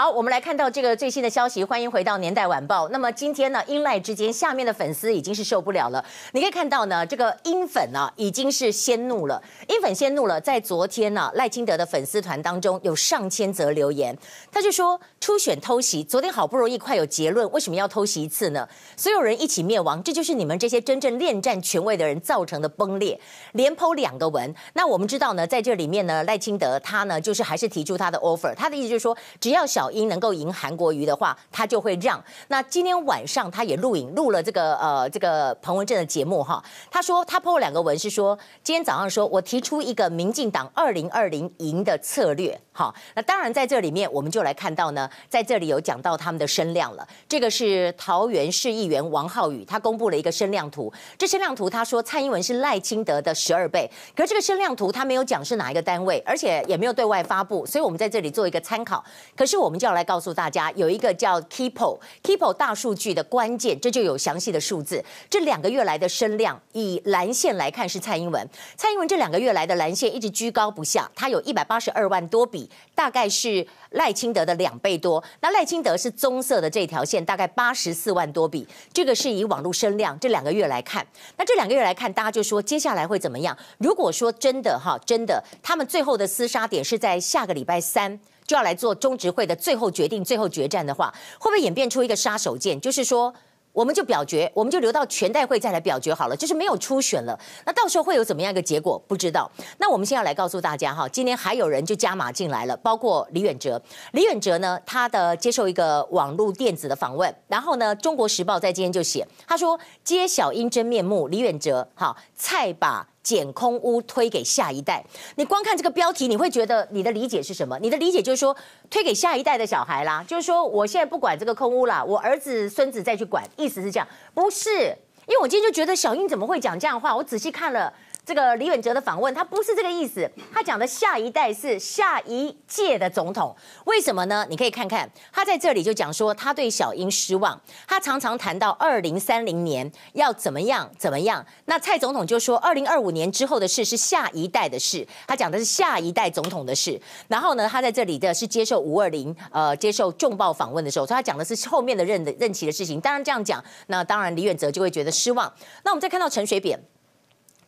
好，我们来看到这个最新的消息。欢迎回到年代晚报。那么今天呢，英赖之间下面的粉丝已经是受不了了。你可以看到呢，这个英粉呢已经是先怒了。英粉先怒了，在昨天呢，赖清德的粉丝团当中有上千则留言，他就说初选偷袭，昨天好不容易快有结论，为什么要偷袭一次呢？所有人一起灭亡，这就是你们这些真正恋战权位的人造成的崩裂。连剖两个文。那我们知道呢，在这里面呢，赖清德他呢就是还是提出他的 offer，他的意思就是说，只要小英能够赢韩国瑜的话，他就会让。那今天晚上他也录影录了这个呃这个彭文正的节目哈。他说他 po 了两个文是说，今天早上说我提出一个民进党二零二零赢的策略哈。那当然在这里面我们就来看到呢，在这里有讲到他们的声量了。这个是桃园市议员王浩宇，他公布了一个声量图。这声量图他说蔡英文是赖清德的十二倍，可是这个声量图他没有讲是哪一个单位，而且也没有对外发布，所以我们在这里做一个参考。可是我我们就要来。告诉大家，有一个叫 Keepo Keepo 大数据的关键，这就有详细的数字。这两个月来的声量，以蓝线来看是蔡英文。蔡英文这两个月来的蓝线一直居高不下，它有一百八十二万多笔，大概是赖清德的两倍多。那赖清德是棕色的这条线，大概八十四万多笔。这个是以网络声量这两个月来看。那这两个月来看，大家就说接下来会怎么样？如果说真的哈，真的，他们最后的厮杀点是在下个礼拜三。就要来做中执会的最后决定、最后决战的话，会不会演变出一个杀手锏？就是说，我们就表决，我们就留到全代会再来表决好了，就是没有初选了。那到时候会有怎么样一个结果？不知道。那我们现在来告诉大家哈，今天还有人就加码进来了，包括李远哲。李远哲呢，他的接受一个网络电子的访问，然后呢，《中国时报》在今天就写，他说揭小英真面目，李远哲好菜把。捡空屋推给下一代，你光看这个标题，你会觉得你的理解是什么？你的理解就是说推给下一代的小孩啦，就是说我现在不管这个空屋啦，我儿子孙子再去管，意思是这样，不是？因为我今天就觉得小英怎么会讲这样的话？我仔细看了。这个李远哲的访问，他不是这个意思。他讲的下一代是下一届的总统，为什么呢？你可以看看他在这里就讲说，他对小英失望。他常常谈到二零三零年要怎么样怎么样。那蔡总统就说，二零二五年之后的事是下一代的事。他讲的是下一代总统的事。然后呢，他在这里的是接受五二零呃接受重磅访问的时候，所以他讲的是后面的任的任期的事情。当然这样讲，那当然李远哲就会觉得失望。那我们再看到陈水扁。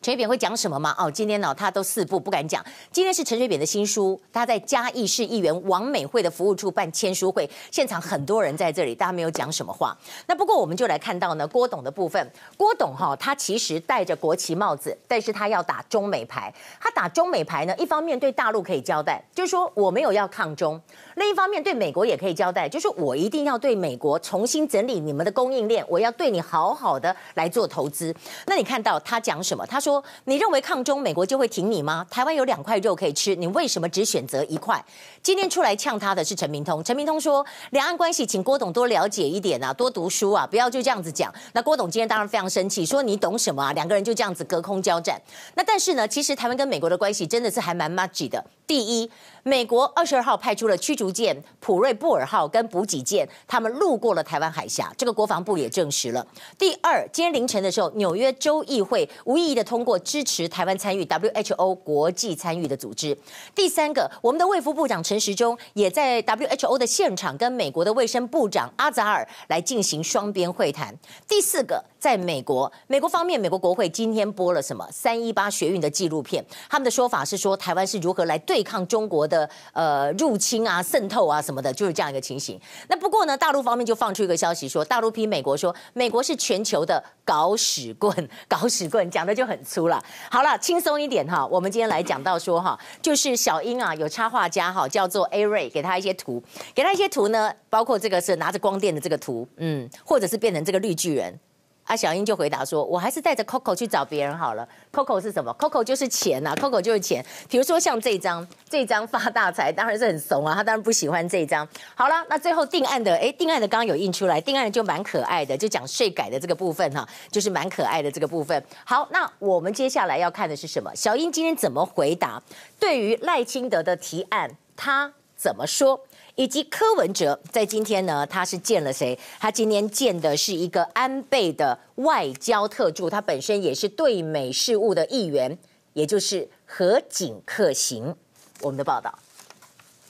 陈水扁会讲什么吗？哦，今天呢，他都四步不敢讲。今天是陈水扁的新书，他在嘉义市议员王美惠的服务处办签书会，现场很多人在这里，大家没有讲什么话。那不过我们就来看到呢，郭董的部分，郭董哈、哦，他其实戴着国旗帽子，但是他要打中美牌。他打中美牌呢，一方面对大陆可以交代，就是说我没有要抗中；另一方面对美国也可以交代，就是我一定要对美国重新整理你们的供应链，我要对你好好的来做投资。那你看到他讲什么？他说。说你认为抗中美国就会挺你吗？台湾有两块肉可以吃，你为什么只选择一块？今天出来呛他的是陈明通，陈明通说两岸关系，请郭董多了解一点啊，多读书啊，不要就这样子讲。那郭董今天当然非常生气，说你懂什么啊？两个人就这样子隔空交战。那但是呢，其实台湾跟美国的关系真的是还蛮 matchy 的。第一，美国二十二号派出了驱逐舰普瑞布尔号跟补给舰，他们路过了台湾海峡，这个国防部也证实了。第二，今天凌晨的时候，纽约州议会无异议的通通过支持台湾参与 WHO 国际参与的组织。第三个，我们的卫福部长陈时中也在 WHO 的现场跟美国的卫生部长阿扎尔来进行双边会谈。第四个，在美国，美国方面，美国国会今天播了什么三一八学运的纪录片，他们的说法是说台湾是如何来。对抗中国的呃入侵啊、渗透啊什么的，就是这样一个情形。那不过呢，大陆方面就放出一个消息说，大陆批美国说，美国是全球的搞屎棍，搞屎棍讲的就很出了。好了，轻松一点哈，我们今天来讲到说哈，就是小英啊，有插画家哈，叫做 A Ray，给他一些图，给他一些图呢，包括这个是拿着光电的这个图，嗯，或者是变成这个绿巨人。啊，小英就回答说：“我还是带着 Coco 去找别人好了。Coco 是什么？Coco 就是钱呐，Coco 就是钱。比如说像这张，这张发大财，当然是很怂啊，他当然不喜欢这张。好了，那最后定案的，哎，定案的刚刚有印出来，定案的就蛮可爱的，就讲税改的这个部分哈，就是蛮可爱的这个部分。好，那我们接下来要看的是什么？小英今天怎么回答？对于赖清德的提案，他怎么说？”以及柯文哲在今天呢，他是见了谁？他今天见的是一个安倍的外交特助，他本身也是对美事务的议员，也就是河井克行。我们的报道。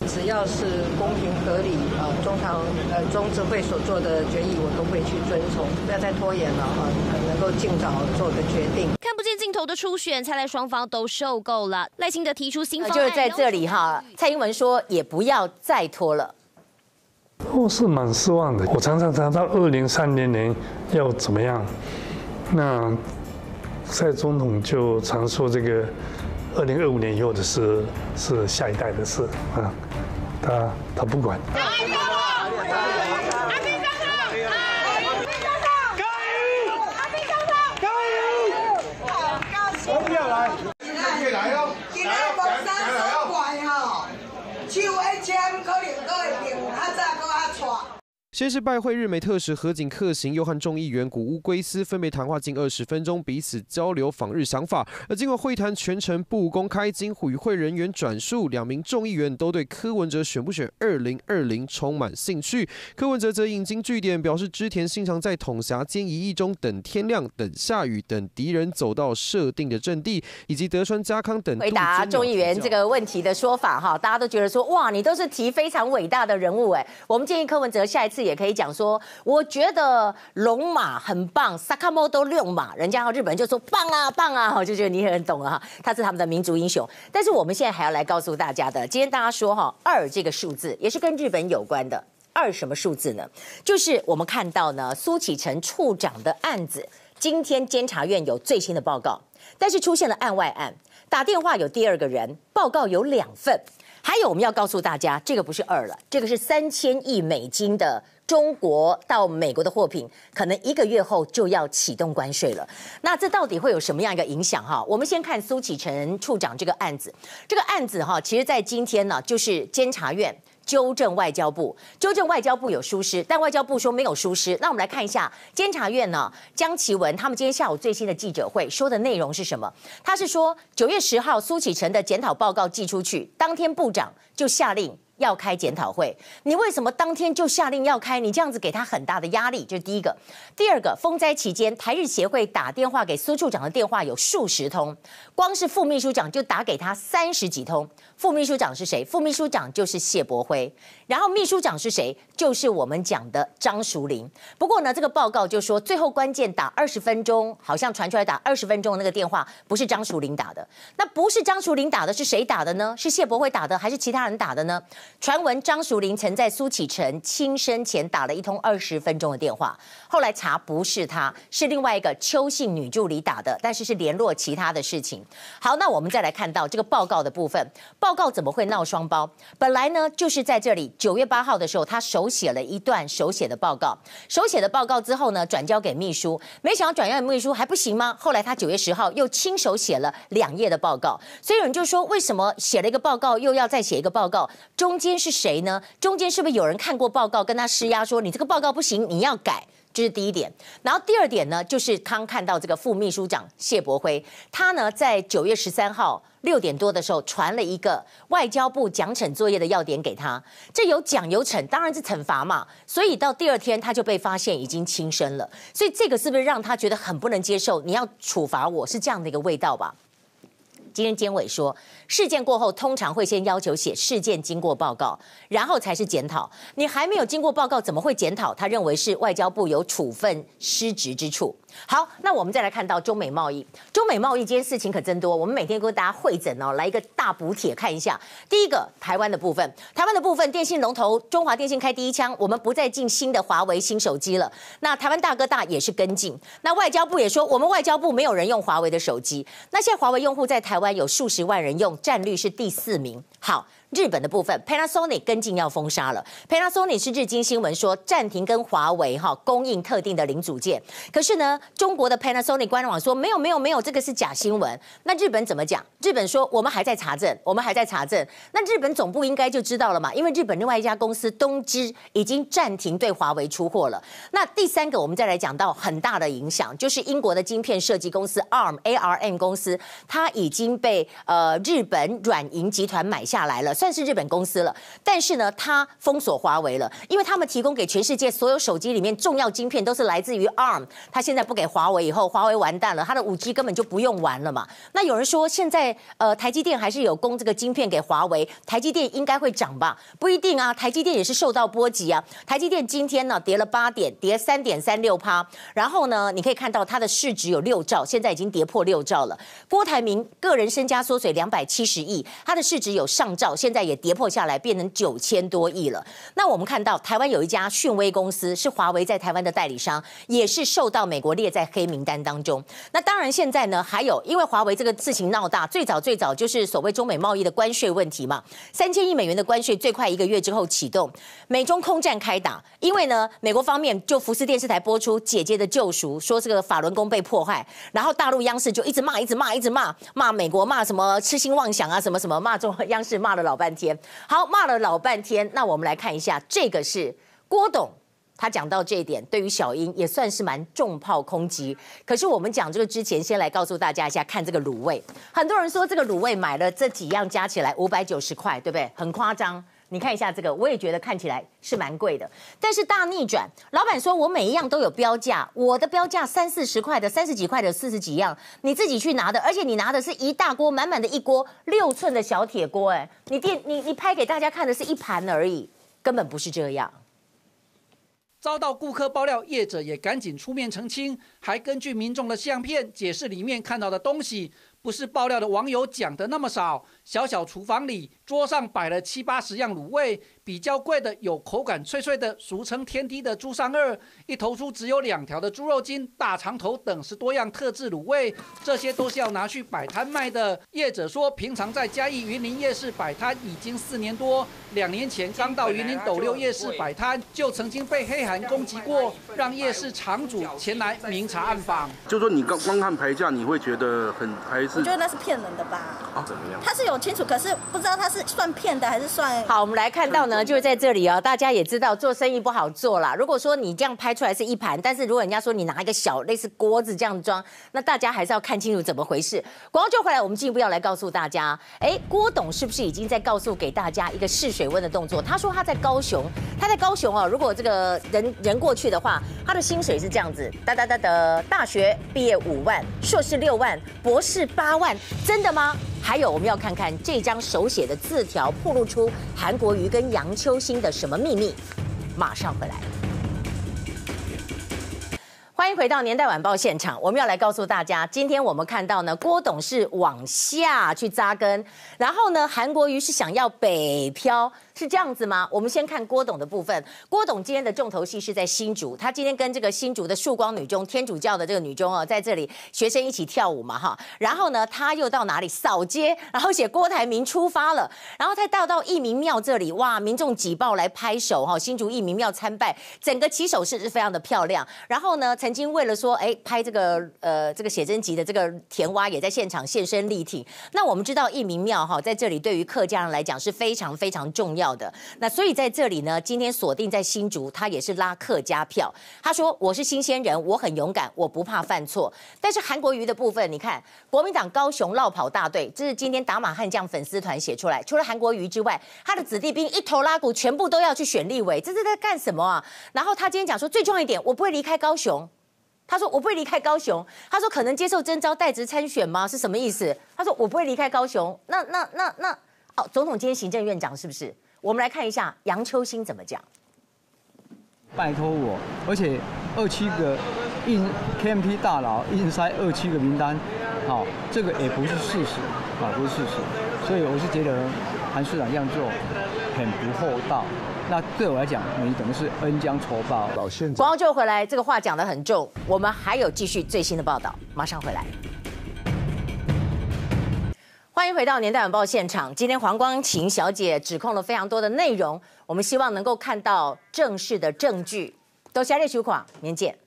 只要是公平合理啊，中常呃中执会所做的决议，我都会去遵从，不要再拖延了啊，能够尽早做个决定。看不见尽头的初选，蔡赖双方都受够了。赖清德提出新方案，就是在这里哈。蔡英文说也不要再拖了。我是蛮失望的。我常常谈到二零三零年要怎么样，那蔡总统就常说这个二零二五年以后的事是下一代的事啊。他他不管。先是拜会日美特使河井克行，又和众议员谷乌圭斯分别谈话近二十分钟，彼此交流访日想法。而经过会谈全程不公开，经与会人员转述，两名众议员都对柯文哲选不选二零二零充满兴趣。柯文哲则引经据典，表示织田信长在统辖间一役中等天亮、等下雨、等敌人走到设定的阵地，以及德川家康等。回答众议员这个问题的说法，哈，大家都觉得说，哇，你都是提非常伟大的人物，哎，我们建议柯文哲下一次也。也可以讲说，我觉得龙马很棒，Sakamoto 六马，人家日本人就说棒啊棒啊，我就觉得你很懂了哈，他是他们的民族英雄。但是我们现在还要来告诉大家的，今天大家说哈，二这个数字也是跟日本有关的，二什么数字呢？就是我们看到呢，苏启诚处长的案子，今天监察院有最新的报告，但是出现了案外案，打电话有第二个人，报告有两份，还有我们要告诉大家，这个不是二了，这个是三千亿美金的。中国到美国的货品，可能一个月后就要启动关税了。那这到底会有什么样一个影响？哈，我们先看苏启成处长这个案子。这个案子哈，其实在今天呢，就是监察院纠正外交部，纠正外交部有疏失，但外交部说没有疏失。那我们来看一下监察院呢，江启文他们今天下午最新的记者会说的内容是什么？他是说九月十号苏启成的检讨报告寄出去，当天部长就下令。要开检讨会？你为什么当天就下令要开？你这样子给他很大的压力，这是第一个。第二个，风灾期间，台日协会打电话给苏处长的电话有数十通，光是副秘书长就打给他三十几通。副秘书长是谁？副秘书长就是谢伯辉。然后秘书长是谁？就是我们讲的张淑玲。不过呢，这个报告就说最后关键打二十分钟，好像传出来打二十分钟的那个电话不是张淑玲打的。那不是张淑玲打的，是谁打的呢？是谢伯辉打的，还是其他人打的呢？传闻张淑玲曾在苏启成轻生前打了一通二十分钟的电话，后来查不是他，是另外一个邱姓女助理打的，但是是联络其他的事情。好，那我们再来看到这个报告的部分。报告怎么会闹双包？本来呢，就是在这里九月八号的时候，他手写了一段手写的报告，手写的报告之后呢，转交给秘书，没想到转交给秘书还不行吗？后来他九月十号又亲手写了两页的报告，所以有人就说，为什么写了一个报告又要再写一个报告？中间是谁呢？中间是不是有人看过报告跟他施压，说你这个报告不行，你要改？这是第一点，然后第二点呢，就是刚看到这个副秘书长谢伯辉，他呢在九月十三号六点多的时候传了一个外交部奖惩作业的要点给他，这有奖有惩，当然是惩罚嘛，所以到第二天他就被发现已经轻生了，所以这个是不是让他觉得很不能接受？你要处罚我是这样的一个味道吧？今天监委说，事件过后通常会先要求写事件经过报告，然后才是检讨。你还没有经过报告，怎么会检讨？他认为是外交部有处分失职之处。好，那我们再来看到中美贸易。中美贸易这件事情可真多，我们每天跟大家汇整哦，来一个大补帖看一下。第一个，台湾的部分，台湾的部分，电信龙头中华电信开第一枪，我们不再进新的华为新手机了。那台湾大哥大也是跟进。那外交部也说，我们外交部没有人用华为的手机。那现在华为用户在台湾有数十万人用，占率是第四名。好。日本的部分，Panasonic 跟进要封杀了。Panasonic 是日经新闻说暂停跟华为哈供应特定的零组件。可是呢，中国的 Panasonic 官网说没有没有没有，这个是假新闻。那日本怎么讲？日本说我们还在查证，我们还在查证。那日本总部应该就知道了嘛？因为日本另外一家公司东芝已经暂停对华为出货了。那第三个，我们再来讲到很大的影响，就是英国的晶片设计公司 ARM ARM 公司，它已经被呃日本软银集团买下来了。算是日本公司了，但是呢，它封锁华为了，因为他们提供给全世界所有手机里面重要晶片都是来自于 ARM，它现在不给华为以后，华为完蛋了，它的五 G 根本就不用玩了嘛。那有人说现在呃台积电还是有供这个晶片给华为，台积电应该会涨吧？不一定啊，台积电也是受到波及啊。台积电今天呢跌了八点，跌三点三六趴，然后呢你可以看到它的市值有六兆，现在已经跌破六兆了。郭台铭个人身家缩水两百七十亿，他的市值有上兆，现现在也跌破下来，变成九千多亿了。那我们看到台湾有一家讯威公司，是华为在台湾的代理商，也是受到美国列在黑名单当中。那当然现在呢，还有因为华为这个事情闹大，最早最早就是所谓中美贸易的关税问题嘛，三千亿美元的关税最快一个月之后启动，美中空战开打。因为呢，美国方面就福斯电视台播出《姐姐的救赎》，说这个法轮功被破坏，然后大陆央视就一直骂，一直骂，一直骂，骂美国，骂什么痴心妄想啊，什么什么，骂中央视骂了老。半天，好，骂了老半天，那我们来看一下，这个是郭董，他讲到这一点，对于小英也算是蛮重炮空击。可是我们讲这个之前，先来告诉大家一下，看这个卤味，很多人说这个卤味买了这几样加起来五百九十块，对不对？很夸张。你看一下这个，我也觉得看起来是蛮贵的。但是大逆转，老板说我每一样都有标价，我的标价三四十块的，三十几块的，四十几样，你自己去拿的，而且你拿的是一大锅，满满的一锅六寸的小铁锅，哎，你电你你拍给大家看的是一盘而已，根本不是这样。遭到顾客爆料，业者也赶紧出面澄清，还根据民众的相片解释里面看到的东西。不是爆料的网友讲的那么少，小小厨房里，桌上摆了七八十样卤味，比较贵的有口感脆脆的，俗称天梯的猪上二，一头猪只有两条的猪肉筋，大肠头等十多样特制卤味，这些都是要拿去摆摊卖的。业者说，平常在嘉义云林夜市摆摊已经四年多，两年前刚到云林斗六夜市摆摊，就曾经被黑函攻击过，让夜市场主前来明察暗访。就说你刚光看牌价，你会觉得很还？我觉得那是骗人的吧？啊，怎么样？他是有清楚，可是不知道他是是算骗的还是算？好，我们来看到呢，就是在这里哦，大家也知道做生意不好做啦。如果说你这样拍出来是一盘，但是如果人家说你拿一个小类似锅子这样装，那大家还是要看清楚怎么回事。广告就回来，我们进一步要来告诉大家，哎，郭董是不是已经在告诉给大家一个试水温的动作？他说他在高雄，他在高雄哦。如果这个人人过去的话，他的薪水是这样子，哒哒哒的，大学毕业五万，硕士六万，博士八万，真的吗？还有，我们要看看这张手写的字条，透露出韩国瑜跟杨秋兴的什么秘密？马上回来。欢迎回到年代晚报现场，我们要来告诉大家，今天我们看到呢，郭董是往下去扎根，然后呢，韩国瑜是想要北漂。是这样子吗？我们先看郭董的部分。郭董今天的重头戏是在新竹，他今天跟这个新竹的曙光女中天主教的这个女中哦，在这里学生一起跳舞嘛哈。然后呢，他又到哪里扫街，然后写郭台铭出发了，然后他到到义民庙这里，哇，民众挤爆来拍手哈。新竹义民庙参拜，整个起手式是非常的漂亮。然后呢，曾经为了说，哎，拍这个呃这个写真集的这个田蛙也在现场现身力挺。那我们知道义民庙哈，在这里对于客家人来讲是非常非常重要的。那所以在这里呢，今天锁定在新竹，他也是拉客家票。他说：“我是新鲜人，我很勇敢，我不怕犯错。”但是韩国瑜的部分，你看国民党高雄落跑大队，这是今天打马悍将粉丝团写出来。除了韩国瑜之外，他的子弟兵一头拉鼓，全部都要去选立委，这是在干什么啊？然后他今天讲说，最重要一点，我不会离开高雄。他说：“我不会离开高雄。”他说：“可能接受征召代职参选吗？是什么意思？”他说：“我不会离开高雄。”那那那那哦，总统今天行政院长是不是？我们来看一下杨秋兴怎么讲。拜托我，而且二七个硬 KMT 大佬硬塞二七个名单，好，这个也不是事实，啊，不是事实。所以我是觉得韩市长这样做很不厚道。那对我来讲，你等于是恩将仇报。老县长，广告就回来，这个话讲得很重。我们还有继续最新的报道，马上回来。欢迎回到年代晚报现场。今天黄光琴小姐指控了非常多的内容，我们希望能够看到正式的证据。多谢列取款，明天见。